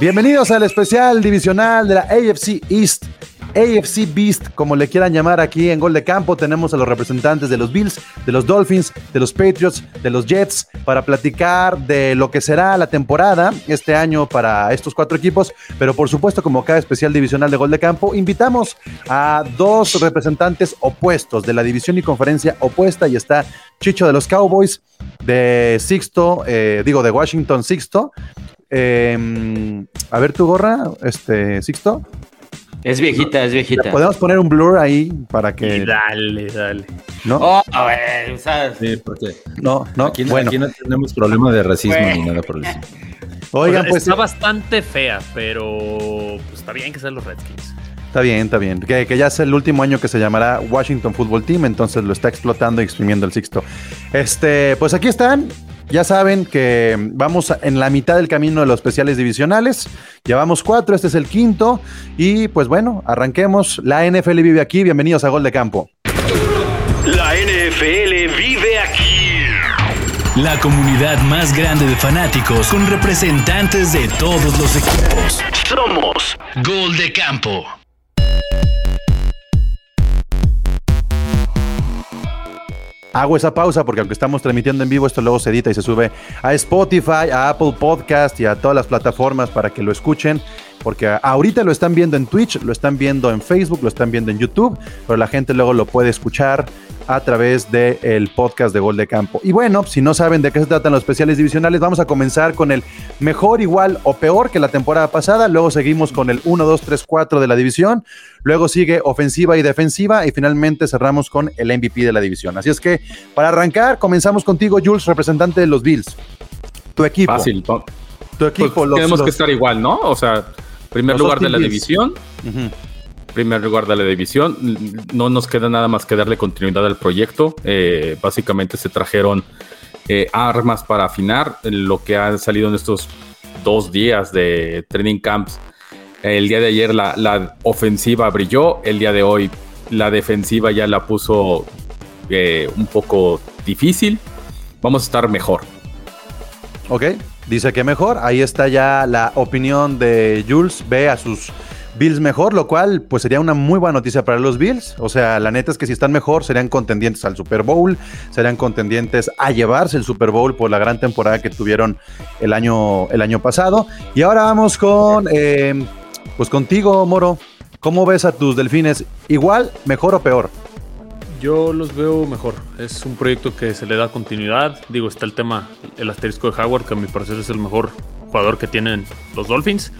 Bienvenidos al especial divisional de la AFC East. AFC Beast, como le quieran llamar aquí en Gol de Campo, tenemos a los representantes de los Bills, de los Dolphins, de los Patriots, de los Jets, para platicar de lo que será la temporada este año para estos cuatro equipos. Pero por supuesto, como cada especial divisional de Gol de Campo, invitamos a dos representantes opuestos de la división y conferencia opuesta. Y está Chicho de los Cowboys, de Sixto, eh, digo, de Washington Sixto. Em, a ver tu gorra, este, Sixto. Es viejita, es viejita. Podemos poner un blur ahí para que. Y dale, dale. ¿No? Oh, a ver, ¿sabes? Sí, porque No, no. aquí, no- bueno. aquí no tenemos problema de racismo Bueno. ni nada por el estilo. Oigan, O sea, pues está bastante fea, pero pues, está bien que sean los Redskins. está bien, está bien. Que, que ya es el último año que se llamará Washington Football Team, entonces lo está explotando y exprimiendo el Sixto. Este, pues aquí están. Ya saben que vamos en la mitad del camino de los especiales divisionales. Llevamos cuatro, este es el quinto. Y pues bueno, arranquemos. La NFL vive aquí. Bienvenidos a Gol de Campo. La NFL vive aquí. La comunidad más grande de fanáticos con representantes de todos los equipos. Somos Gol de campo. Hago esa pausa porque aunque estamos transmitiendo en vivo, esto luego se edita y se sube a Spotify, a Apple Podcast y a todas las plataformas para que lo escuchen. Porque ahorita lo están viendo en Twitch, lo están viendo en Facebook, lo están viendo en YouTube, pero la gente luego lo puede escuchar a través del podcast de Gol de Campo. Y bueno, si no saben de qué se tratan los especiales divisionales, vamos a comenzar con el mejor, igual o peor que la temporada pasada. Luego seguimos con el 1, 2, 3, 4 de la división. Luego sigue ofensiva y defensiva. Y finalmente cerramos con el MVP de la división. Así es que para arrancar, comenzamos contigo, Jules, representante de los Bills. Tu equipo. Fácil. Tu equipo. Pues los- tenemos los- que estar igual, ¿no? O sea, primer Los lugar de la Bills. división. Primer lugar de la división. No nos queda nada más que darle continuidad al proyecto. Eh, básicamente se trajeron eh, armas para afinar lo que ha salido en estos dos días de training camps. El día de ayer la, la ofensiva brilló. El día de hoy la defensiva ya la puso eh, un poco difícil. Vamos a estar mejor. Ok, dice que mejor. Ahí está ya la opinión de Jules. Ve a sus Bills mejor, lo cual pues sería una muy buena noticia para los Bills. O sea, la neta es que si están mejor, serían contendientes al Super Bowl, serían contendientes a llevarse el Super Bowl por la gran temporada que tuvieron el año, el año pasado. Y ahora vamos con, eh, pues contigo, Moro. ¿Cómo ves a tus delfines? ¿Igual, mejor o peor? Yo los veo mejor. Es un proyecto que se le da continuidad. Digo, está el tema, el asterisco de Howard, que a mi parecer es el mejor jugador que tienen los Dolphins.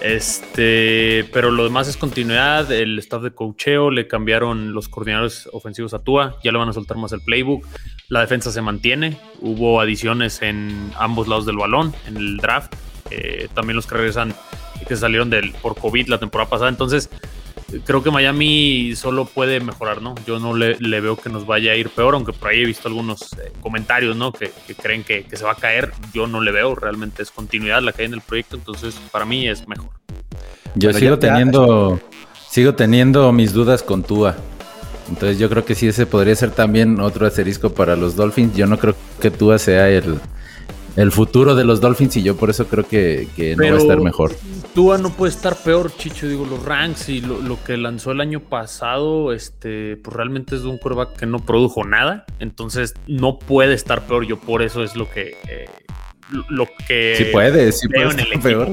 Este, pero lo demás es continuidad. El staff de cocheo le cambiaron los coordinadores ofensivos a Tua. Ya le van a soltar más el playbook. La defensa se mantiene. Hubo adiciones en ambos lados del balón en el draft. Eh, también los que regresan que salieron del, por COVID la temporada pasada. Entonces, creo que Miami solo puede mejorar, ¿no? Yo no le, le veo que nos vaya a ir peor, aunque por ahí he visto algunos eh, comentarios, ¿no? Que, que creen que, que se va a caer. Yo no le veo, realmente es continuidad la que hay en el proyecto, entonces para mí es mejor. Yo sigo ya- ya- teniendo, sigo teniendo mis dudas con Tua. Entonces yo creo que sí ese podría ser también otro asterisco para los Dolphins. Yo no creo que Tua sea el, el futuro de los Dolphins y yo por eso creo que, que no va a estar mejor. Tua no puede estar peor, Chicho. Digo, los ranks y lo, lo que lanzó el año pasado, este, pues realmente es de un quarterback que no produjo nada. Entonces no puede estar peor. Yo por eso es lo que. eh, lo- que. Sí puede, sí veo puede en el estar equipo. peor.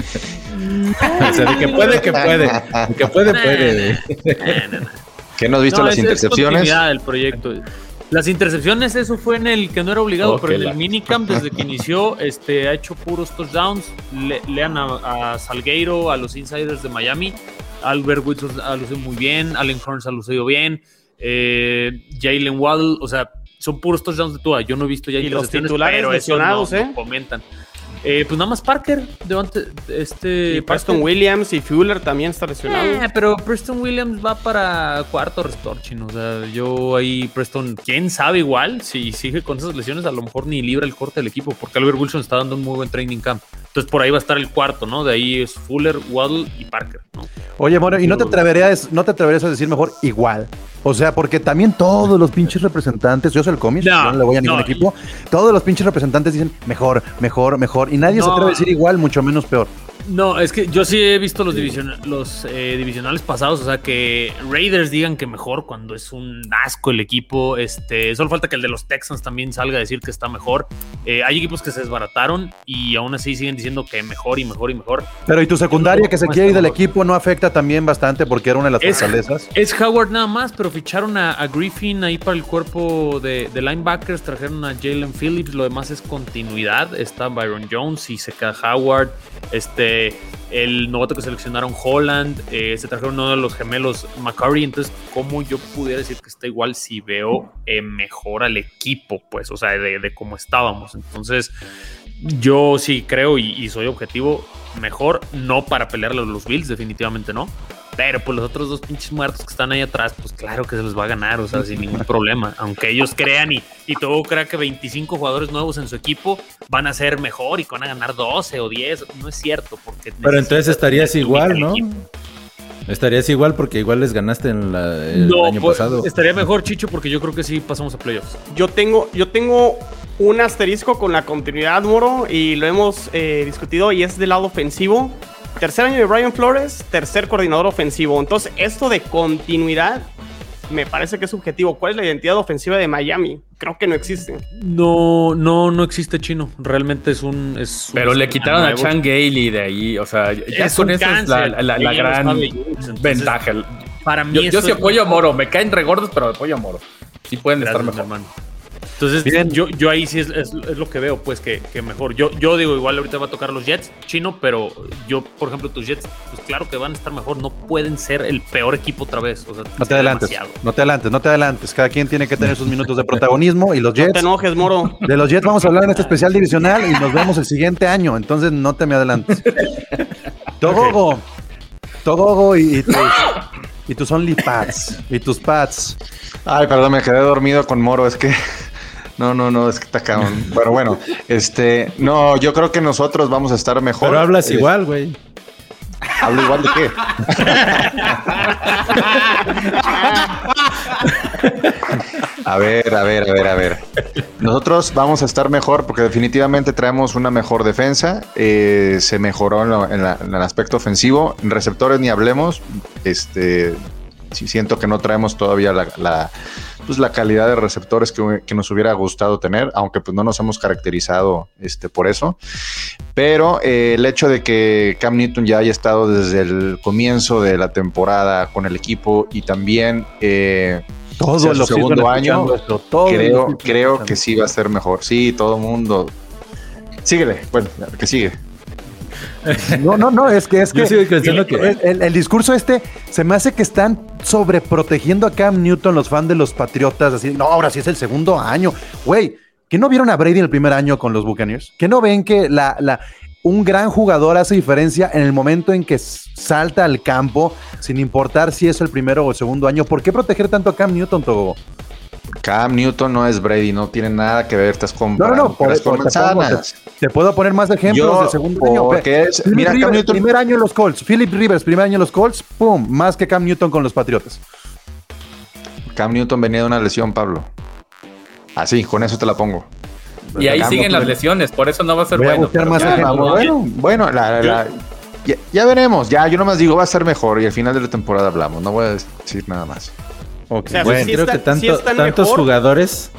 o sea, de que puede, que puede. De que puede, puede. ¿Qué no has visto No, las es- es intercepciones? continuidad del proyecto. Las intercepciones, eso fue en el que no era obligado, Oh, pero en que el la- minicamp, desde que inició, este, ha hecho puros touchdowns. Le- lean a, a Salgueiro, a los insiders de Miami. Albert Wilson ha lucido muy bien. Allen Hurns ha lucido bien. Eh, Jalen Waddle, o sea, son puros touchdowns de Tua. Yo no he visto ya Y los titulares lesionados, no- no ¿eh? comentan. Eh, pues nada más Parker, este, Y Preston Parker. Williams y Fuller también está lesionado. Eh, pero Preston Williams va para cuarto restore, chino. O sea, yo ahí, Preston, quién sabe igual, si sigue con esas lesiones, a lo mejor ni libra el corte del equipo, porque Albert Wilson está dando un muy buen training camp. Entonces por ahí va a estar el cuarto, ¿no? De ahí es Fuller, Waddle y Parker, ¿no? Oye, bueno, ¿y no te atreverías, no te atreverías a decir mejor igual? O sea, porque también todos los pinches representantes, yo soy el cómic, No, no, le voy a ningún no. equipo, todos los pinches representantes dicen mejor, mejor, mejor, y nadie se atreve a decir igual, mucho menos peor. No, es que yo sí he visto los, eh, divisionales pasados, o sea, que Raiders digan que mejor cuando es un asco el equipo. Este, solo falta que el de los Texans también salga a decir que está mejor. Eh, hay equipos que se desbarataron y aún así siguen diciendo que mejor y mejor y mejor. Pero y tu secundaria que se quiere ir del mejor. equipo no afecta también bastante porque era una de las Es- fortalezas. Es Howard nada más, pero ficharon a, a Griffin ahí para el cuerpo de, de linebackers, trajeron a Jalen Phillips, lo demás es continuidad. Está Byron Jones y se queda Howard. Este, el novato que seleccionaron Holland, eh, se trajeron uno de los gemelos McCurry. Entonces, ¿cómo yo pudiera decir que está igual si veo eh, mejor al equipo? Pues, o sea, de, cómo estábamos. Entonces, yo sí creo y, soy objetivo. Mejor no para pelearle a los Bills, definitivamente no. Pero pues los otros dos pinches muertos que están ahí atrás, pues claro que se los va a ganar, o sea, sin ningún problema. Aunque ellos crean y, y todo crea que 25 jugadores nuevos en su equipo van a ser mejor y que van a ganar 12 o 10. No es cierto, porque. Pero entonces estarías igual, ¿no? equipo. Estarías igual porque igual les ganaste en la- el No, año pues, pasado. estaría mejor, Chicho, porque yo creo que sí pasamos a playoffs. Yo tengo, yo tengo un asterisco con la continuidad, Moro, y lo hemos eh, discutido, y es del lado ofensivo. Tercer año de Brian Flores, tercer coordinador ofensivo. Entonces, esto de continuidad me parece que es subjetivo. ¿Cuál es la identidad ofensiva de Miami? Creo que no existe. No, no, no existe chino. Realmente es un. Es un Pero le quitaron a nuevo. Chan Gailey de ahí, o sea, ya Es con eso es la, la- gran entonces, ventaja. Para mí, Yo, yo sí apoyo a. Moro, me caen regordos, pero apoyo a Moro. Sí pueden Gracias, estar mejor. hermano. Entonces, Bien. yo, yo ahí sí es, es- es lo que veo, pues, que, que mejor. Yo, yo digo, igual ahorita va a tocar los Jets, chino, pero yo, por ejemplo, tus Jets, pues claro que van a estar mejor. No pueden ser el peor equipo otra vez. O sea, No te adelantes, demasiado. no te adelantes, no te adelantes. Cada quien tiene que tener sus minutos de protagonismo y los No te Jets, enojes, Moro. de los Jets vamos a hablar en este especial divisional y nos vemos el siguiente año, entonces no te me adelantes. Togogo, Togogo y, y tus, y tus OnlyPads y tus pads. Ay, perdón, me quedé dormido con Moro, es que. No, no, no, es que está cabrón. Pero bueno, este. No, yo creo que nosotros vamos a estar mejor. Pero hablas Eh, igual, güey. ¿Hablo igual de qué? A ver, a ver, a ver, a ver. Nosotros vamos a estar mejor porque definitivamente traemos una mejor defensa. eh, se mejoró en, lo- en la- en el aspecto ofensivo. En receptores ni hablemos. Este, sí siento que no traemos todavía la, la, pues, la calidad de receptores que, que nos hubiera gustado tener, aunque pues no nos hemos caracterizado este, por eso. Pero eh, el hecho de que Cam Newton ya haya estado desde el comienzo de la temporada con el equipo y también eh, Todo el segundo año, esto, todo creo, creo que sí va a ser mejor. Sí, todo el mundo. Síguele, bueno, que sigue. No, no, no, es que es que sigo pensando que- el, el- el discurso este se me hace que están sobreprotegiendo a Cam Newton los fans de los Patriotas, así, no, ahora sí es el segundo año. Güey, ¿que no vieron a Brady en el primer año con los Buccaneers? ¿Que no ven que la, la, un gran jugador hace diferencia en el momento en que salta al campo, sin importar si es el primero o el segundo año? ¿Por qué proteger tanto a Cam Newton, Togo? Cam Newton no es Brady, no tiene nada que ver, estás No, comparando no, no, por, te, pongo- manzanas. te- te puedo poner más ejemplos Yo, del segundo año. Es- mira, Cam Newton- primer año en los Colts. Philip Rivers, primer año en los Colts, pum, más que Cam Newton con los Patriotas. Cam Newton venía de una lesión, Pablo. Así, con eso te la pongo. Y ahí Cam siguen Newton- las lesiones, por eso no va a ser Voy a bueno. buscar pero más ya, ejemplos. vamos bien. Bueno, bueno, la- la- ya, ya veremos. Ya, yo nomás digo, va a ser mejor y al final de la temporada hablamos. No voy a decir nada más. Ok, O sea, bueno. sí Creo están- que tanto- sí están tantos mejor. jugadores.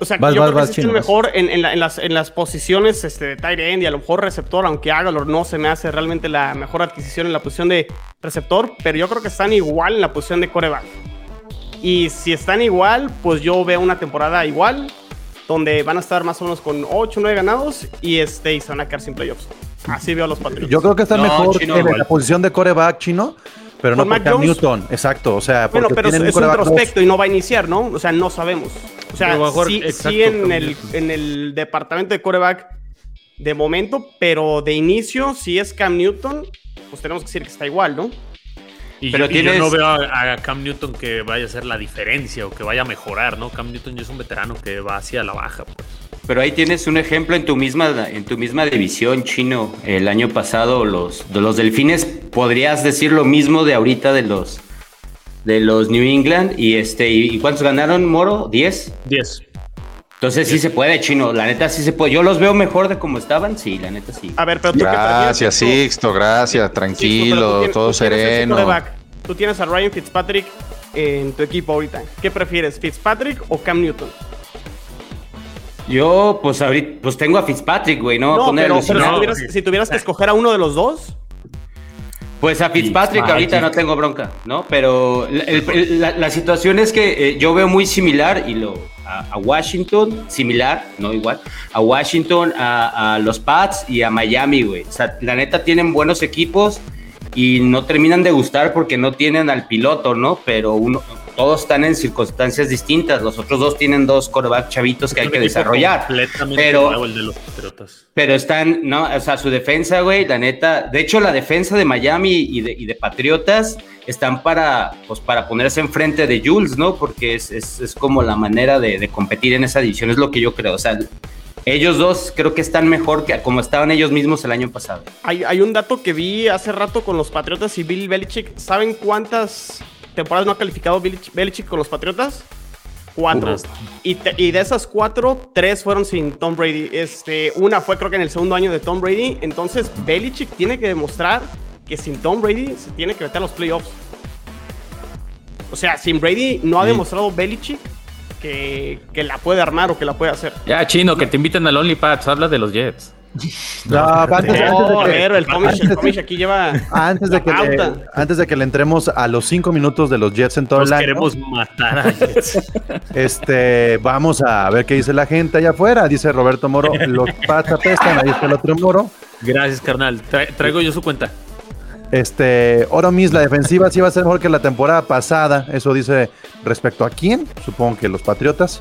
O sea, Vas, yo vas, creo que sí están mejor en, en la- en las, en las posiciones este, de tight end y a lo mejor receptor, aunque Agalor no se me hace realmente la mejor adquisición en la posición de receptor, pero yo creo que están igual en la posición de coreback. Y si están igual, pues yo veo una temporada igual, donde van a estar más o menos con 8 o 9 ganados y, este, y se van a quedar sin playoffs. Así veo a los Patriots. Yo creo que están No, mejor Chino, en igual. la posición de coreback chino, pero no por Mac Cam Jones. Newton. Exacto, o sea, Bueno, porque pero es, es un prospecto y no va a iniciar, ¿no? O sea, no sabemos. O sea, sí, exacto, sí en, Cam el, Newton. en el departamento de coreback de momento, pero de inicio, si es Cam Newton, pues tenemos que decir que está igual, ¿no? Y, Pero yo, y yo tienes- no veo a, a Cam Newton que vaya a hacer la diferencia o que vaya a mejorar, ¿no? Cam Newton ya es un veterano que va hacia la baja. Pues. Pero ahí tienes un ejemplo en tu misma, en tu misma división, Chino. El año pasado los, de los Delfines, podrías decir lo mismo de ahorita de los de los New England. Y este, ¿y cuántos ganaron, Moro? ¿10? 10. Entonces sí se puede, Chino. La neta sí se puede. Yo los veo mejor de como estaban. Sí, la neta sí. A ver, pero tú Gracias? Sixto, gracias, Sixto, tranquilo, tienes- todo tú tienes ese sereno. Tú tienes a Ryan Fitzpatrick en tu equipo ahorita. ¿Qué prefieres, Fitzpatrick o Cam Newton? Yo, pues ahorita, pues tengo a Fitzpatrick, güey, ¿no? No, Ponerlo, pero, si pero si, no, tuvieras, si tuvieras que escoger a uno de los dos, Pues a Fitzpatrick ahorita no tengo bronca, ¿no? Pero la, el- el- la- la situación es que eh, yo veo muy similar y lo a, a Washington, similar, no igual, a Washington, a, a los Pats y a Miami, güey. O sea, la neta tienen buenos equipos y no terminan de gustar porque no tienen al piloto, ¿no? Pero uno, todos están en circunstancias distintas. Los otros dos tienen dos coreback chavitos que hay que desarrollar. Completamente Pero, nuevo el de los Patriotas. pero están, no, o sea, su defensa, güey, la neta. De hecho, la defensa de Miami y de, y de Patriotas están para, pues, para ponerse enfrente de Jules, ¿no? Porque es, es, es como la manera de, de competir en esa división, es lo que yo creo. O sea, ellos dos creo que están mejor que como estaban ellos mismos el año pasado. hay, hay un dato que vi hace rato con los Patriotas y Bill Belichick. ¿Saben cuántas temporadas no ha calificado Belich- Belichick con los Patriotas? Cuatro. Y, te- y de esas cuatro, tres fueron sin Tom Brady. Este, una fue creo que en el segundo año de Tom Brady. Entonces Belichick tiene que demostrar que sin Tom Brady se tiene que meter a los playoffs. O sea, sin Brady no ha demostrado Belichick que, que la puede armar o que la puede hacer. Ya, chino, que te inviten al OnlyPads, habla de los Jets. No, antes, antes No, a de que- el Comish, el Comish aquí lleva antes de que le, pauta. antes de que le entremos a los cinco minutos de los Jets en todo Nos el año, queremos matar a Jets. este, vamos a ver qué dice la gente allá afuera. Dice Roberto Moro, los Pats apestan, ahí está el otro Moro. Gracias, carnal. Tra- traigo yo su cuenta. Este, Oro Miss, la defensiva sí va a ser mejor que la temporada pasada. Eso dice respecto a quién. Supongo que los Patriotas.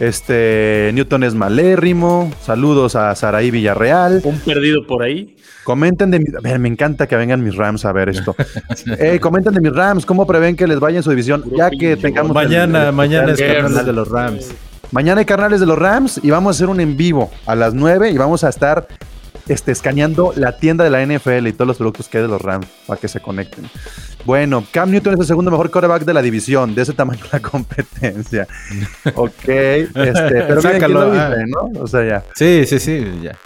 Este, Newton es malérrimo. Saludos a Saraí Villarreal. Un perdido por ahí. Comenten de mi- a ver, me encanta que vengan mis Rams a ver esto. Eh, comenten de mis Rams, ¿cómo prevén que les vaya en su división? Ya que tengamos. el- Mañana, el- mañana es el- carnales de los Rams. Mañana hay carnales de los Rams y vamos a hacer un en vivo a las 9 y vamos a estar este, escaneando la tienda de la NFL y todos los productos que hay de los Rams para que se conecten. Bueno, Cam Newton es el segundo mejor quarterback de la división, de ese tamaño la competencia. Ok, este, pero miren Sácalo, lo ah. dice, ¿no? O sea, ya. Sí, sí, sí, ya.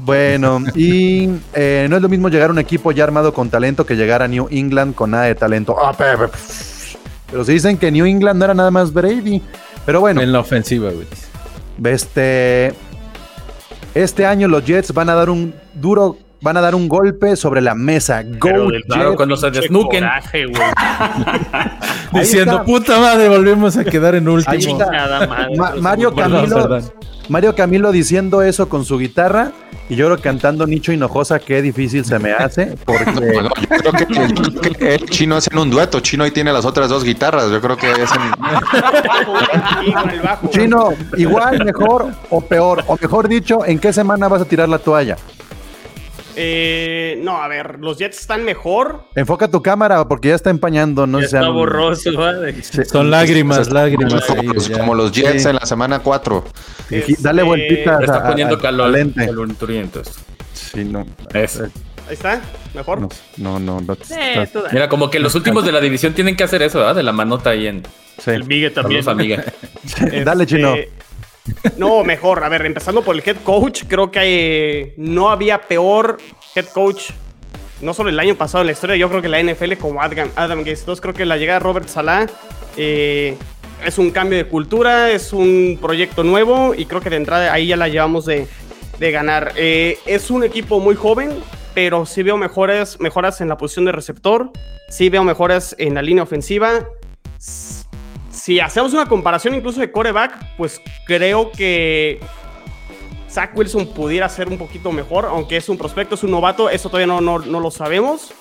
Bueno, y eh, no es lo mismo llegar a un equipo ya armado con talento que llegar a New England con nada de talento. Ah, pe- pe- Pero se dicen que New England no era nada más Brady. Pero bueno, En la ofensiva, güey. este, este año los Jets van a dar un duro, van a dar un golpe sobre la mesa. Go Pero del Claro, Jets. cuando se desnuquen. coraje. Ahí Diciendo, está. puta madre, volvemos a quedar en Ahí último. está. Chingada madre. Ma- Mario Perdón, Camilo, perdón. Mario Camilo diciendo eso con su guitarra y yo creo cantando Nicho Hinojosa, qué difícil se me hace, porque Bueno, yo creo que, yo creo que el chino hacen un dueto. Chino ahí tiene las otras dos guitarras. Yo creo que hacen. Chino, igual, mejor o peor, o mejor dicho, ¿en qué semana vas a tirar la toalla? Eh, no, a ver, los Jets están mejor. Enfoca tu cámara porque ya está empañando, no Ya sean- está borroso, ¿vale? Sí. Son lágrimas, lágrimas. como, ahí, los, ya. como los Jets Sí. en la semana 4. Y Dale Este, vueltitas Le a- está poniendo a- calor, calenturiento. Sí, no. Es. Ahí está, mejor. No, no, no. no, Eh, toda- Mira, como que los últimos de la división tienen que hacer eso, ¿verdad? De la manota ahí en. sí. El Migue también. Saludos, amiga. Dale, chino. No, mejor. A ver, empezando por el head coach, creo que eh, no había peor head coach, no solo el año pasado en la historia, yo creo que la NFL como Adam, Adam Gates. Entonces creo que la llegada de Robert Salah eh, es un cambio de cultura, es un proyecto nuevo y creo que de entrada ahí ya la llevamos de, de ganar. Eh, es un equipo muy joven, pero sí veo mejoras, mejoras en la posición de receptor, sí veo mejoras en la línea ofensiva si hacemos una comparación incluso de coreback, pues creo que Zach Wilson pudiera ser un poquito mejor, aunque es un prospecto, es un novato, eso todavía no, no, no lo sabemos.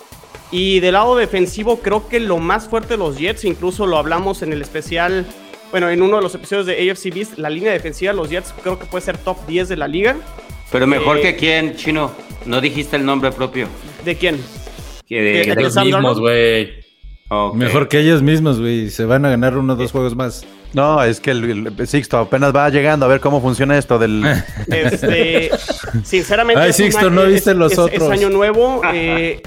Y del lado defensivo, creo que lo más fuerte de los Jets, incluso lo hablamos en el especial, bueno, en uno de los episodios de AFC Beast, la línea defensiva de los Jets creo que puede ser top 10 de la liga. Pero mejor Eh, que quién, Chino. No dijiste el nombre propio. ¿De quién? Que de- ¿De- de- Los mismos, güey. Mejor que ellos mismos, güey. Se van a ganar uno o dos juegos más. No, es que el, el Sixto apenas va llegando a ver cómo funciona esto del. Este, sinceramente. Ay, Sixto, año- no viste los es- otros. Es año nuevo. eh,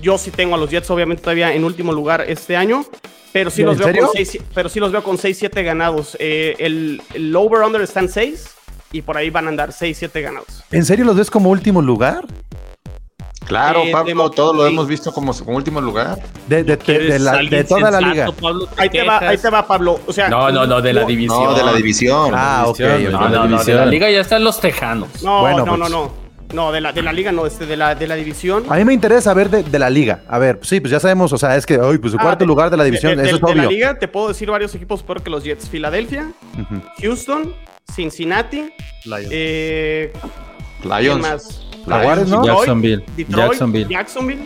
yo sí tengo a los Jets, obviamente, todavía en último lugar este año. Pero sí ¿En los veo serio? con 6, pero sí los veo con 6-7 ganados. Eh, el, el over-under está en 6 y por ahí van a andar 6-7 ganados. ¿En serio los ves como último lugar? Claro, Eh, Pablo, de- todo lo hemos visto como, como último lugar. De, de- de- de la- de ¿Alguien toda la liga. Ahí te, va, ahí te va, Pablo. O sea, No, no, no, de la división. No, de la división. Ah, ok. No, no, no, de la liga ya están los tejanos. No, Bueno, no, pues. no, no. No, de la, de la liga no, este, de la, de la división. A mí me interesa ver de, de la liga. A ver, sí, pues ya sabemos, o sea, es que hoy, pues su Ah, cuarto de- lugar de la división, de- de- eso es de obvio. la liga te puedo decir varios equipos peor que los Jets. Filadelfia. Houston, Cincinnati, Lions. eh, ¿quién Lions. más? Jaguares, ¿no? Detroit, Jacksonville. Detroit, Jacksonville. Jacksonville.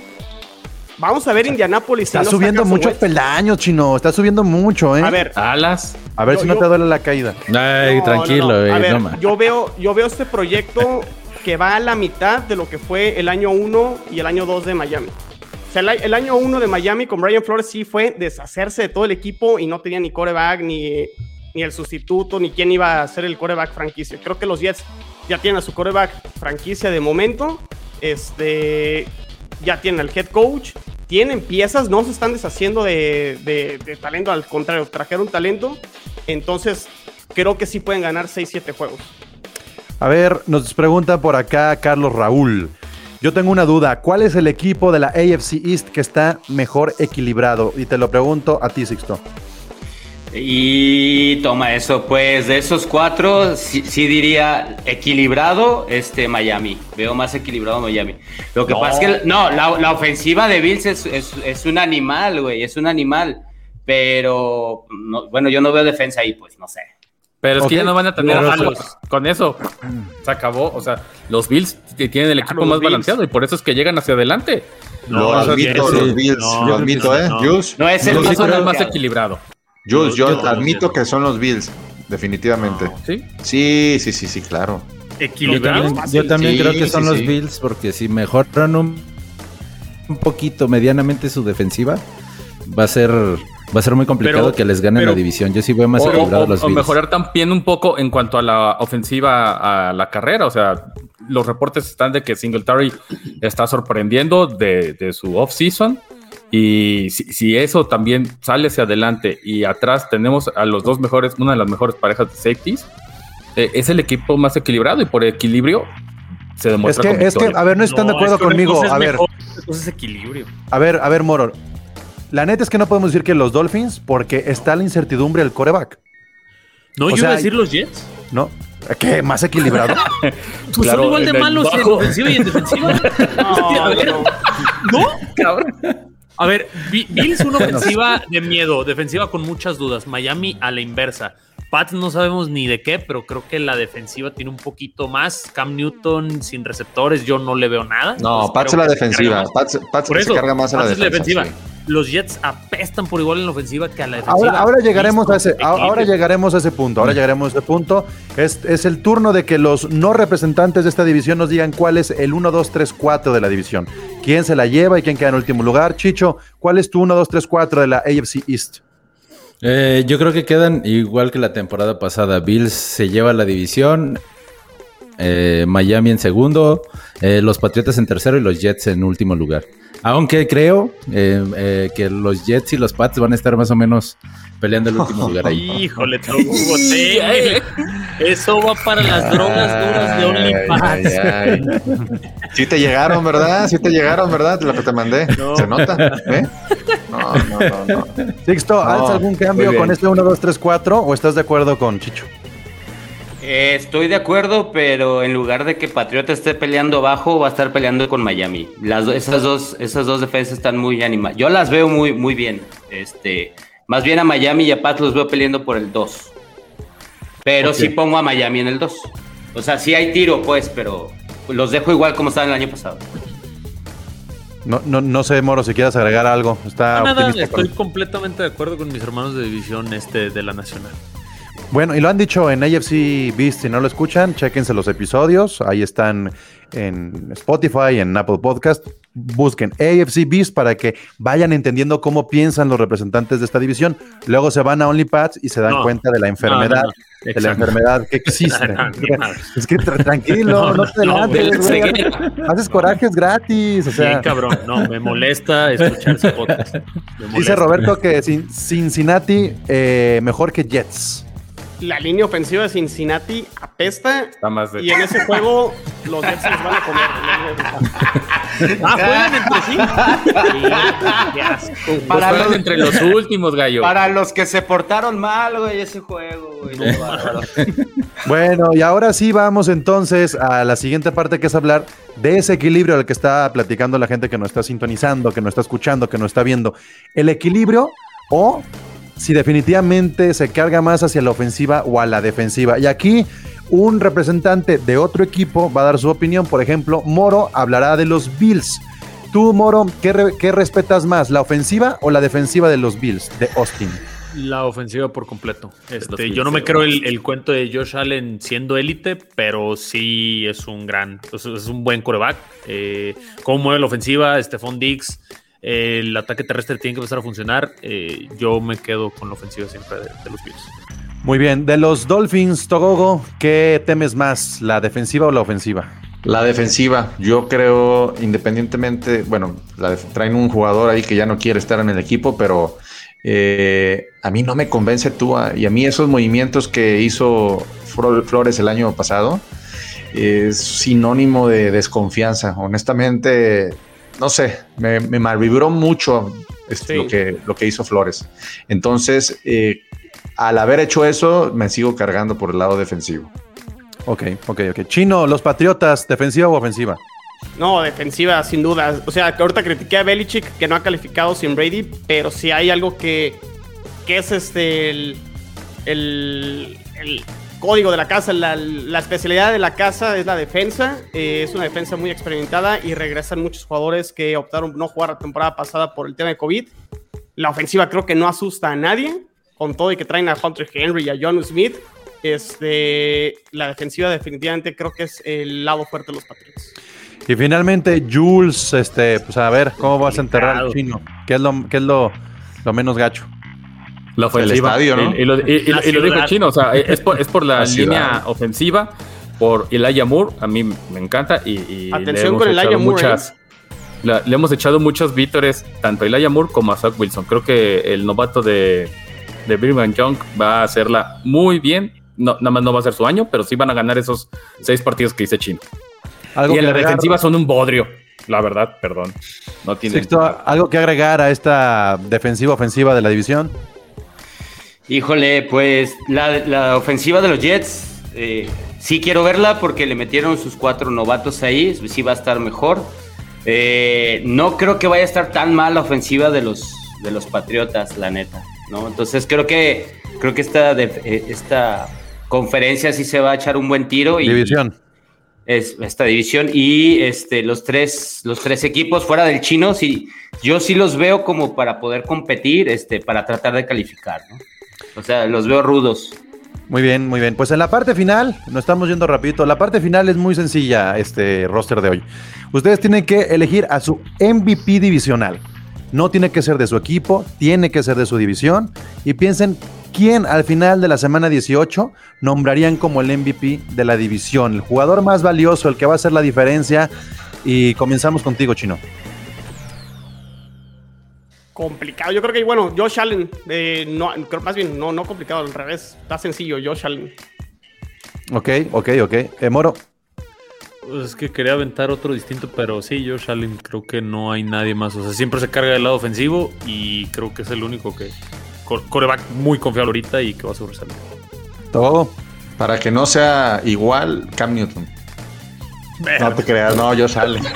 Vamos a ver Indianapolis. si Está no subiendo muchos West. peldaños, chino. Está subiendo mucho, ¿eh? A ver, Alas. A ver yo- si no yo- te duele la caída. Ay, No, tranquilo, no, no. A ver, yo veo, yo veo este proyecto que va a la mitad de lo que fue el año 1 y el año 2 de Miami. O sea, el año 1 de Miami con Brian Flores sí fue deshacerse de todo el equipo y no tenía ni coreback, ni, ni el sustituto, ni quién iba a ser el coreback franquicia. Creo que los Jets ya tienen a su coreback franquicia de momento. Este, ya tienen al head coach. Tienen piezas, no se están deshaciendo de, de- de talento, al contrario, trajeron talento. Entonces, creo que sí pueden ganar 6-7 juegos. A ver, nos pregunta por acá Carlos Raúl. Yo tengo una duda. ¿Cuál es el equipo de la AFC East que está mejor equilibrado? Y te lo pregunto a ti, Sixto. Y toma eso, pues de esos cuatro, sí, sí diría equilibrado este Miami. Veo más equilibrado Miami. Lo que pasa es que no, la, la ofensiva de Bills es, es- es un animal, güey, es un animal. Pero no- bueno, yo no veo defensa ahí, pues no sé. Pero es que ya no van a tener a los- Con eso se acabó. O sea, los Bills tienen el equipo más Bills. balanceado y por eso es que llegan hacia adelante. lo No, admito, sí, los. Bills. No, lo admito, ¿eh? no. No es el más Bills son el más equilibrado. Jules, yo Yo- admito que son los Bills. Definitivamente. ¿Sí? Sí, sí, sí, sí, claro. Yo también, yo también Sí, creo que son sí, los sí. Bills porque si mejoran un, un poquito medianamente su defensiva, va a ser va a ser muy complicado Pero- que les ganen pero- la división. Yo sí veo más O, equilibrado o- los o Bills. mejorar también un poco en cuanto a la ofensiva a la carrera. O sea, los reportes están de que Singletary está sorprendiendo de, de su off-season. Y si, si eso también sale hacia adelante y atrás tenemos a los dos mejores, una de las mejores parejas de safeties, eh, es el equipo más equilibrado y por equilibrio se Es demuestra que, con es que, a ver, no están de No, acuerdo es que conmigo. es A ver, es equilibrio. a ver, a ver, Moro. La neta es que no podemos decir que los Dolphins porque está la incertidumbre del coreback, No, O yo sea, iba a decir los Jets. ¿no? ¿Qué? ¿Más equilibrado? Pues Claro, son igual de malos en ofensiva y en defensiva. No, ver, no. ¿No? Cabrón. A ver, Bi- Bills una ofensiva de miedo, defensiva con muchas dudas. Miami a la inversa. Pats no sabemos ni de qué, pero creo que la defensiva tiene un poquito más. Cam Newton sin receptores, yo no le veo nada. No, Pats es la defensiva. Pats, se carga más a la Pats es defensiva. Los Jets apestan por igual en la ofensiva que a la defensiva. Ahora, ahora llegaremos a ese, ahora llegaremos a ese punto. Ahora llegaremos a ese punto. Es, es el turno de que los no representantes de esta división nos digan cuál es el 1, 2, 3, 4 de la división. ¿Quién se la lleva y quién queda en último lugar? Chicho, ¿cuál es tu 1, 2, 3, 4 de la AFC East? Eh, yo creo que quedan igual que la temporada pasada. Bills se lleva la división. eh, Miami en segundo. eh, los Patriotas en tercero y los Jets en último lugar. Aunque creo eh, eh, que los Jets y los Pats van a estar más o menos peleando el último lugar ahí. Híjole, te lo jugoté. Eso va para las drogas duras de OnlyFans. Sí te llegaron, ¿verdad? Sí te llegaron, ¿verdad? Lo que te mandé. ¿Se nota? ¿Eh? No, no, no, no. Sixto, No, ¿alza algún cambio con este 1, 2, 3, 4 o estás de acuerdo con Chicho? Eh, estoy de acuerdo, pero en lugar de que Patriota esté peleando abajo, va a estar peleando con Miami. Las, esas, dos, esas dos defensas están muy animadas. Yo las veo muy, muy bien. Este, más bien a Miami y a Pat los veo peleando por el 2. Pero sí pongo a Miami en el 2. O sea, sí hay tiro, pues, pero los dejo igual como estaban el año pasado. No, no, no sé, Moro, si quieres agregar algo. Está No, nada, estoy completamente de acuerdo con mis hermanos de división este de la Nacional. Bueno, y lo han dicho en AFC Beast, si no lo escuchan, chéquense los episodios, ahí están en Spotify, en Apple Podcast, busquen AFC Beast para que vayan entendiendo cómo piensan los representantes de esta división, luego se van a OnlyPads y se dan No. cuenta de la enfermedad, No, no, no. de la enfermedad que existe. Es que tra- tranquilo, no, te ceguera. haces corajes gratis, o sea, Bien cabrón, no, me molesta escuchar ese podcast. Dice. Roberto que Cin- Cincinnati eh, mejor que Jets. La línea ofensiva de Cincinnati apesta Está más de. y en ese juego los Jets se los van a comer. Ah, juegan entre sí. Pues Para los- entre los últimos, gallo. Para los que se portaron mal, güey, ese juego, güey. Bueno, y ahora sí vamos entonces a la siguiente parte que es hablar de ese equilibrio al que está platicando la gente que nos está sintonizando, que nos está escuchando, que nos está viendo. El equilibrio o si definitivamente se carga más hacia la ofensiva o a la defensiva. Y aquí un representante de otro equipo va a dar su opinión. Por ejemplo, Moro hablará de los Bills. Tú, Moro, ¿qué, re- qué respetas más, la ofensiva o la defensiva de los Bills de Austin? La ofensiva por completo. Este, yo no me creo el, el cuento de Josh Allen siendo élite, pero sí es un gran, es, es un buen coreback. Eh, cómo mueve la ofensiva, Stephon Diggs, el ataque terrestre tiene que empezar a funcionar. eh, yo me quedo con la ofensiva siempre de, de los Bills. Muy bien, de los Dolphins, Togogo, ¿qué temes más, la defensiva o la ofensiva? La defensiva, yo creo, independientemente, bueno, la traen un jugador ahí que ya no quiere estar en el equipo, pero eh, a mí no me convence Tua y a mí esos movimientos que hizo Flores el año pasado es sinónimo de desconfianza. Honestamente, no sé, me, me malvibró mucho este, Sí. lo, que, lo que hizo Flores. Entonces, eh, al haber hecho eso, me sigo cargando por el lado defensivo. Ok, ok, ok. Chino, los Patriotas, defensiva o ofensiva? No, defensiva, sin duda. O sea, que ahorita critiqué a Belichick que no ha calificado sin Brady, pero si hay algo que, que es este el, el- el código de la casa, la, la especialidad de la casa es la defensa. Eh, es una defensa muy experimentada y regresan muchos jugadores que optaron por no jugar la temporada pasada por el tema de COVID. La ofensiva creo que no asusta a nadie, con todo y que traen a Hunter Henry y a John Smith. Este, la defensiva definitivamente creo que es el lado fuerte de los Patriots. Y finalmente, Jules, este, pues a ver, ¿cómo vas a enterrar al chino? ¿Qué es lo, qué es lo, lo menos gacho? La ofensiva. estadio, ¿no? Y, y lo, y- y- La y lo dijo. Chino, o sea, es por, es por la, línea ofensiva, por Elijah Moore, a mí me encanta y, y Atención le hemos con Elijah ¿eh? muchas, la- le hemos echado muchos vítores tanto a Elijah Moore como a Zach Wilson. Creo que el novato de, de Brigham Young va a hacerla muy bien. No, nada más no va a ser su año, pero sí van a ganar esos seis partidos que dice Chino. Algo Y en la agregar, defensiva son un bodrio, la verdad, perdón. No. Sixto, algo que agregar a esta defensiva ofensiva de la división. Híjole, pues la, la ofensiva de los Jets, eh, sí quiero verla porque le metieron sus cuatro novatos ahí, sí va a estar mejor. Eh, no creo que vaya a estar tan mal la ofensiva de los, de los Patriotas, la neta, ¿no? Entonces creo que, creo que esta, def- eh, esta conferencia sí se va a echar un buen tiro. Y, División. es esta división y este los tres los tres equipos fuera del chino sí yo sí los veo como para poder competir este para tratar de calificar ¿no? O sea los veo rudos Muy bien, muy bien. Pues en la parte final, nos estamos yendo rapidito. La parte final es muy sencilla, este roster de hoy. Ustedes tienen que elegir a su MVP divisional. No tiene que ser de su equipo, tiene que ser de su división. Y piensen quién al final de la semana 18 nombrarían como el MVP de la división. El jugador más valioso, el que va a hacer la diferencia. Y comenzamos contigo, Chino. Complicado. Yo creo que, bueno, Josh Allen, eh, no, creo- más bien, no, no complicado, al revés. Está sencillo, Josh Allen. Ok, ok, ok. Eh, Moro. Pues es que quería aventar otro distinto, pero sí, Josh Allen creo que no hay nadie más. O sea, siempre se carga del lado ofensivo y creo que es el único que co- coreback muy confiable ahorita y que va a sobresalir. Todo. Para que no sea igual, Cam Newton. No te creas, no, yo sale.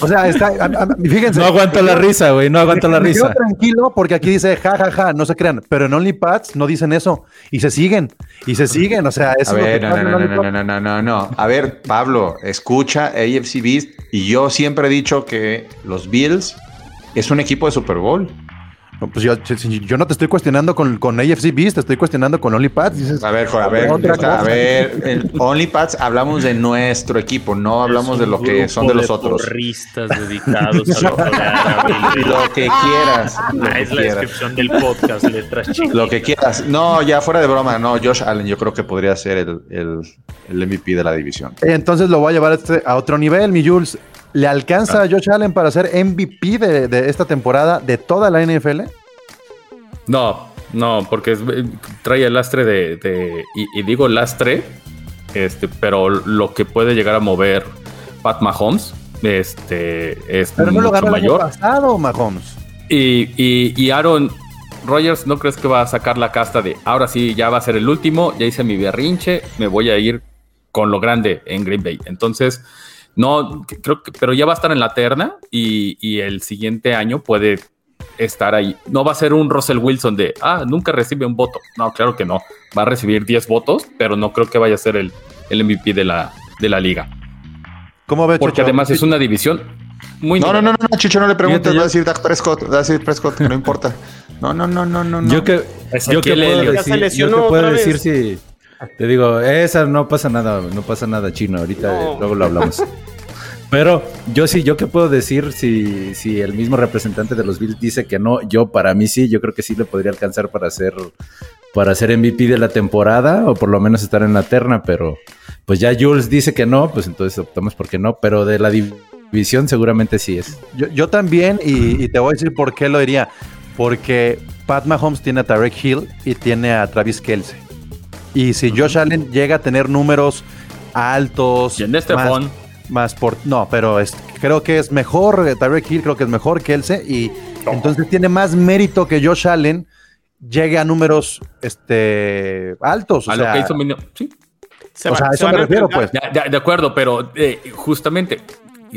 O sea, está, a- a- fíjense. No aguanto la risa, güey. No aguanto la risa. tranquilo porque aquí dice ja, ja, ja, no se crean. Pero en OnlyPads no dicen eso. Y se siguen. Y se siguen. O sea, eso A es lo que ver, no, no, no, no, no, no, no, no. A ver, Pablo, escucha AFC Beast y yo siempre he dicho que los Bills es un equipo de Super Bowl. No, Pues yo, yo no te estoy cuestionando con, con AFC Beast, te estoy cuestionando con OnlyPads. Dices, A ver, a ver, a ver, OnlyPads hablamos de nuestro equipo, no hablamos de lo que son de los otros. Porristas dedicados a lo de Lo que quieras, lo Ah, que es la quieras. descripción del podcast, letras chicas. Lo que quieras. No, ya fuera de broma, no, Josh Allen yo creo que podría ser el, el, el MVP de la división. Entonces lo voy a llevar a, este- a otro nivel, mi Jules. ¿Le alcanza a Josh Allen para ser MVP de, de esta temporada de toda la NFL? No, no, porque es- trae el lastre de, de- y, y digo lastre, este, pero lo que puede llegar a mover Pat Mahomes, este, es Pero no lo mucho el año mayor. pasado, Mahomes. Y, y, y Aaron Rodgers, ¿no crees que va a sacar la casta de ahora sí, ya va a ser el último, ya hice mi berrinche, me voy a ir con lo grande en Green Bay? Entonces, no, creo que, pero ya va a estar en la terna y, y el siguiente año puede estar ahí. No va a ser un Russell Wilson de, ah, nunca recibe un voto. No, claro que no. Va a recibir 10 votos, pero no creo que vaya a ser el, el MVP de la, de la liga. ¿Cómo ve, Porque además es una división muy... No, no, no, no, Chicho, no le preguntes, va a decir Dak Prescott, va a decir Prescott, no importa. No, no, no, no, no. no. Yo que, yo que puedo decir, yo que puedo decir si te digo, esa no pasa nada, no pasa nada chino, ahorita No. eh, luego lo hablamos. Pero yo sí, yo qué puedo decir si, si el mismo representante de los Bills dice que no, yo para mí sí, yo creo que sí le podría alcanzar para ser para ser MVP de la temporada o por lo menos estar en la terna, pero pues ya Jules dice que no, pues entonces optamos por que no, pero de la división seguramente sí es. Yo, yo también, y, y te voy a decir por qué lo diría. Porque Pat Mahomes tiene a Tarek Hill y tiene a Travis Kelsey. Y si Josh Allen llega a tener números altos, Y en este más, phone. Más por. No, pero es, creo que es mejor eh, Tarek Hill, creo que es mejor Kelsey. Y entonces tiene más mérito que Josh Allen llegue a números este, altos. O a sea, lo que hizo Minio- Sí, Se o va- sea, a se eso me refiero, pues. De acuerdo, pero eh, justamente,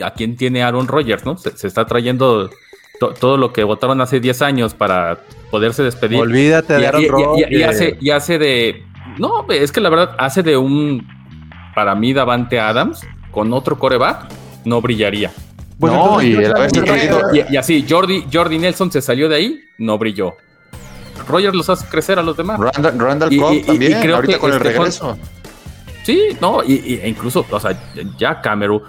¿a quién tiene Aaron Rodgers? ¿no? Se, se está trayendo to- todo lo que votaron hace 10 años para poderse despedir. Olvídate de y, Aaron y- y- y- y Rodgers. hace, y hace de. No, es que la verdad, hace de un. Para mí, Davante Adams, con otro coreback, no brillaría. Pues no, entonces y así, Jordi, Jordi Nelson se salió de ahí, no brilló. Rodgers los hace crecer a los demás. Randall, Randall Y- Cobb y- y- también, y creo ahorita que con el regreso. Sí, no, y, y- e incluso, o sea, ya Cameron,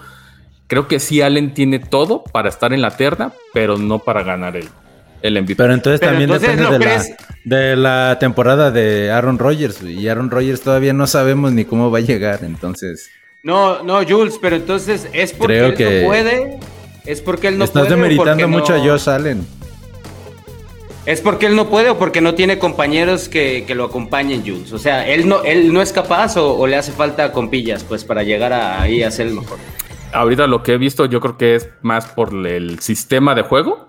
creo que sí Allen tiene todo para estar en la terna, pero no para ganar el, el MVP. Pero entonces Pero también entonces, depende ¿lo de la, de la temporada de Aaron Rodgers. Y Aaron Rodgers todavía no sabemos ni cómo va a llegar. Entonces, No, no, Jules, pero entonces es porque Creo él que- no puede. Es porque él no estás puede. o demeritando porque mucho no- a Josh Allen. Es porque él no puede o porque no tiene compañeros que, que lo acompañen, Jules. O sea, él no, él no es capaz o, o le hace falta compillas, pues, para llegar a- ahí a ser el mejor. Ahorita lo que he visto, yo creo que es más por el sistema de juego,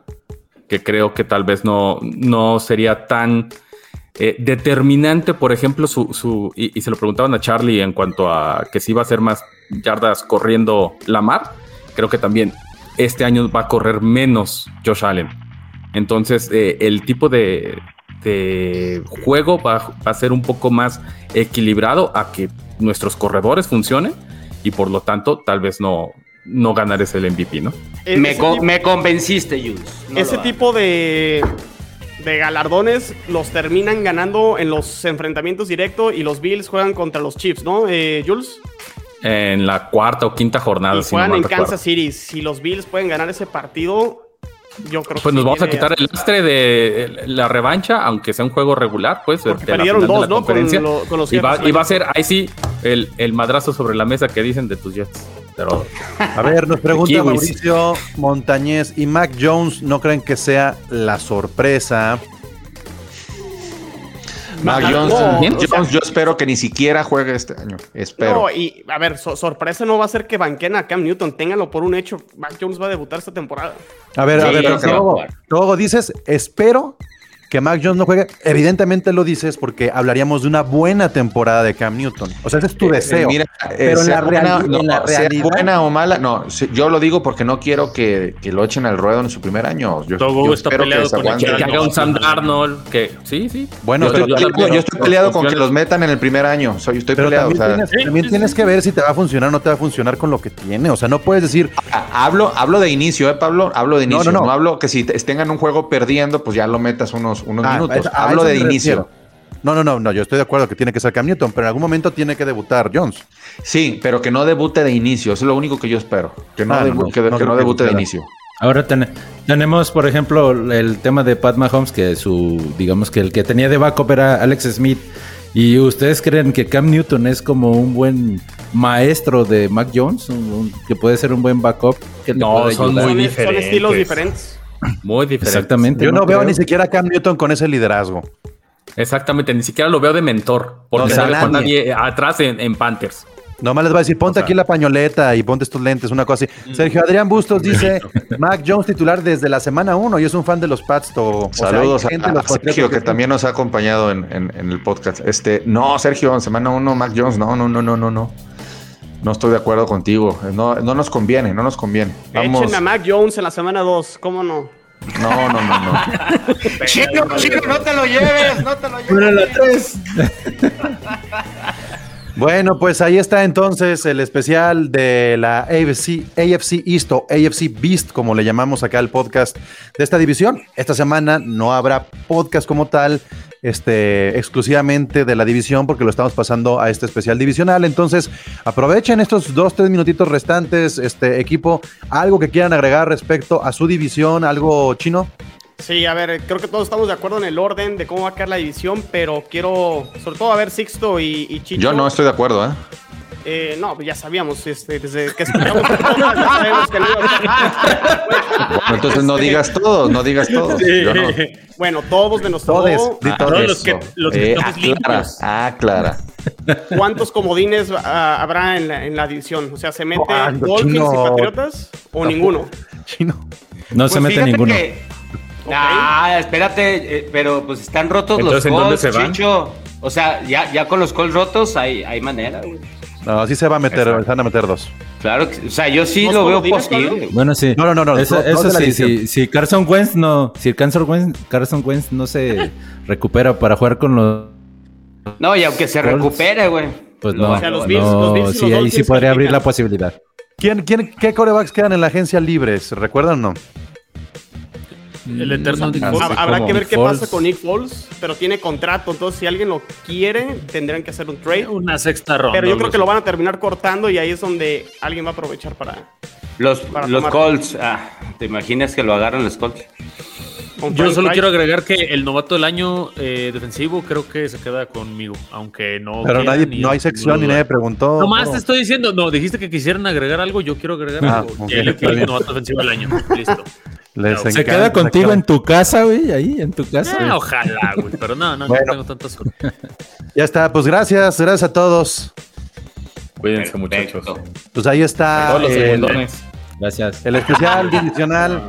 que creo que tal vez no, no sería tan eh, determinante, por ejemplo, su, su y, y se lo preguntaban a Charlie en cuanto a que si iba a ser más yardas corriendo Lamar, creo que también este año va a correr menos Josh Allen. Entonces, eh, el tipo de, de juego va, va a ser un poco más equilibrado a que nuestros corredores funcionen y por lo tanto tal vez no, no ganar ese el MVP, ¿no? E- Me, ese co- tipo- me convenciste, Jules. No ese tipo de, de galardones los terminan ganando en los enfrentamientos directos y los Bills juegan contra los Chiefs, ¿no, eh, Jules? En la cuarta o quinta jornada. y si no juegan en recuerdo. Kansas City. Si los Bills pueden ganar ese partido, yo creo que Pues nos sí vamos a quitar el lastre de la revancha, aunque sea un juego regular, pues. Porque perdieron dos, ¿no? Con lo- con los y, va, y va a ser, ahí sí, el, el madrazo sobre la mesa que dicen de tus Jets. Pero A ver, nos pregunta. Mauricio Montañez y Mac Jones, ¿no creen que sea la sorpresa? Mac- Jones, no, Jones, o sea- yo espero que ni siquiera juegue este año. Espero. No, y a ver, so- sorpresa no va a ser que banquen a Cam Newton. Ténganlo por un hecho. Mac Jones va a debutar esta temporada. A ver, a Sí, ver, a jugar. Togo, dices, espero que Mac Jones no juegue. Evidentemente lo dices porque hablaríamos de una buena temporada de Cam Newton. O sea, ese es tu Eh, deseo. mira, eh, pero en sea la, buena- no, en la sea realidad. buena o mala, no, yo lo digo porque no quiero que, que lo echen al ruedo en su primer año. Yo, Togo yo está que peleado con. Que, que haga un Sam No, Darnold, que sí, sí. Bueno, Yo pero, estoy, peleado, yo estoy peleado con que los metan en el primer año. Soy, estoy pero peleado. también, o sea, tienes, Sí, también sí, tienes sí. que ver si te va a funcionar o no te va a funcionar con lo que tiene. O sea, no puedes decir, a- hablo, hablo de inicio, ¿eh, Pablo? Hablo de No, inicio. no, No, no. hablo que si te- tengan un juego perdiendo, pues ya lo metas unos, unos Ah, minutos. a eso- a hablo de inicio. No, no, no, no, yo estoy de acuerdo que tiene que ser Cam Newton, pero en algún momento tiene que debutar Jones. Sí, pero que no debute de inicio. Eso es lo único que yo espero. Que no, Ah, no, debu- no, que, no que creo no que debute de inicio. Ahora ten- tenemos, por ejemplo, el tema de Pat Mahomes, que su, digamos que el que tenía de backup era Alex Smith. ¿Y ustedes creen que Cam Newton es como un buen maestro de Mac Jones? Un- un- que puede ser un buen backup. que No, son ayudar? muy Son, son diferentes. estilos diferentes. Muy diferente. Exactamente. Yo no, veo creo. ni siquiera a Cam Newton con ese liderazgo. Exactamente, ni siquiera lo veo de mentor, porque No, sabe con nadie. nadie atrás en, en Panthers. Nomás les va a decir, ponte aquí la pañoleta y ponte estos lentes, una cosa así. Sergio Adrián Bustos dice, Mac Jones titular desde la semana 1 y es un fan de los Pats. o sea, Saludos a- gente de a, los Patriotas Sergio, que también nos ha acompañado en, en- en el podcast. Este, no, Sergio, en semana uno, Mac Jones, no, no, no, no, no, no. No estoy de acuerdo contigo. No, no nos conviene, no nos conviene. Vamos. Échenme a Mac Jones en la semana 2, ¿cómo no? No, no, no, no. Chino, chino, no te lo lleves, no te lo lleves. Bueno, pues ahí está entonces el especial de la AFC, AFC East o AFC Beast, como le llamamos acá al podcast de esta división. Esta semana no habrá podcast como tal, este, exclusivamente de la división, porque lo estamos pasando a este especial divisional. Entonces, aprovechen estos dos, tres minutitos restantes, este equipo, algo que quieran agregar respecto a su división, algo chino. Sí, a ver, creo que todos estamos de acuerdo en el orden de cómo va a quedar la división, pero quiero, sobre todo, a ver Sixto y, y Chicho. Yo no estoy de acuerdo, ¿eh? Eh, no, pues ya sabíamos, este, desde que escuchamos sabemos que no iba a Bueno, entonces no digas todos, no digas todos. Yo no. Bueno, todos menos Todes, todo. di Ah, todos. todos los que- los que Eh, limpios. aclara. ¿Cuántos comodines ah, habrá en la, en la división? O sea, ¿se mete ¿Cuánto, Dolphins y Patriotas o ninguno? Chino. No se Pues mete fíjate ninguno. que- Ah, espérate, eh, pero pues están rotos Entonces, ¿en los dónde Colts, se van? Chicho. O sea, ya, ya con los Colts rotos hay, hay manera, güey. No, así se va a meter, Exacto. se van a meter dos. Claro, que, o sea, yo sí ¿Dos lo veo posible. Bueno, sí. No, no, no, no, Eso, eso sí, sí, si Carson Wentz no, si Carson Wentz, Carson Wentz no se recupera para jugar con los, No, y aunque se Colts. recupere, güey. pues no, O sea, los no, Bills- los Bills sí, los ahí sí podría abrir la posibilidad. ¿Quién, quién, ¿Qué corebacks quedan en la agencia libres? ¿Recuerdan o no? El eterno Nick Foles. sí, Habrá que ver Nick qué Foles. pasa con Nick Foles, pero tiene contrato, entonces si alguien lo quiere, tendrán que hacer un trade. Una sexta ronda. Pero yo creo que lo van a terminar cortando y ahí es donde alguien va a aprovechar para... Los, Para los. Colts, ah, ¿te imaginas que lo agarran los Colts? Con Yo solo quiero agregar que el novato del año eh, defensivo creo que se queda conmigo, aunque no. Pero nadie, no hay sección ni nadie preguntó. Nomás No. te estoy diciendo, no, dijiste que quisieran agregar algo, yo quiero agregar Ah, algo. el novato defensivo del año. Listo. Les Se queda contigo se en tu casa, güey, ahí en tu casa. Ah, ojalá, güey, pero no, no, Bueno. no tengo tanta suerte. Ya está, pues gracias, gracias a todos. Cuídense, Perfecto. muchachos. Pues ahí está Todos los el. Gracias. el especial divisional.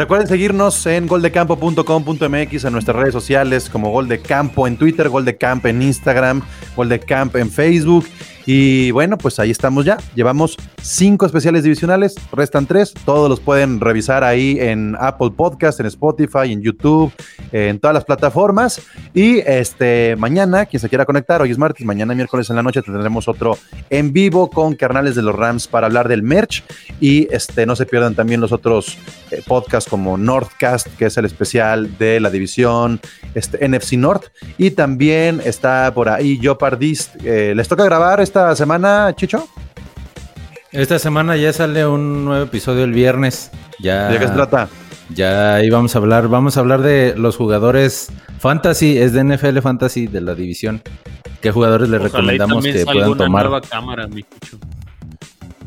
Recuerden seguirnos en goldecampo.com.mx en nuestras redes sociales como Gol de Campo en Twitter, Gol de en Instagram, Gol de en Facebook. Y bueno, pues ahí estamos ya. Llevamos cinco especiales divisionales, restan tres. Todos los pueden revisar ahí en Apple Podcast, en Spotify, en YouTube, en todas las plataformas. Y este mañana, quien se quiera conectar, hoy es martes, mañana miércoles en la noche tendremos otro en vivo con carnales de los Rams para hablar del merch. Y este no se pierdan también los otros eh, podcasts como Northcast, que es el especial de la división este, NFC North. Y también está por ahí Jopardist. Eh, ¿Les toca grabar esta semana, Chicho? Esta semana ya sale un nuevo episodio el viernes. Ya, ¿De qué se trata? Ya ahí vamos a hablar, vamos a hablar de los jugadores fantasy, es de NFL Fantasy de la división. ¿Qué jugadores le Ojalá y recomendamos que salga puedan una tomar? nueva cámara, mi cucho.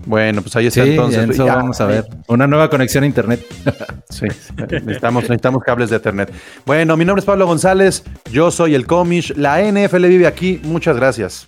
Bueno, pues ahí Sí, está entonces. eso Ya, vamos a ver. Una nueva conexión a internet. Sí, necesitamos, necesitamos cables de Ethernet. Bueno, mi nombre es Pablo González, yo soy el Comish, la NFL vive aquí, muchas gracias.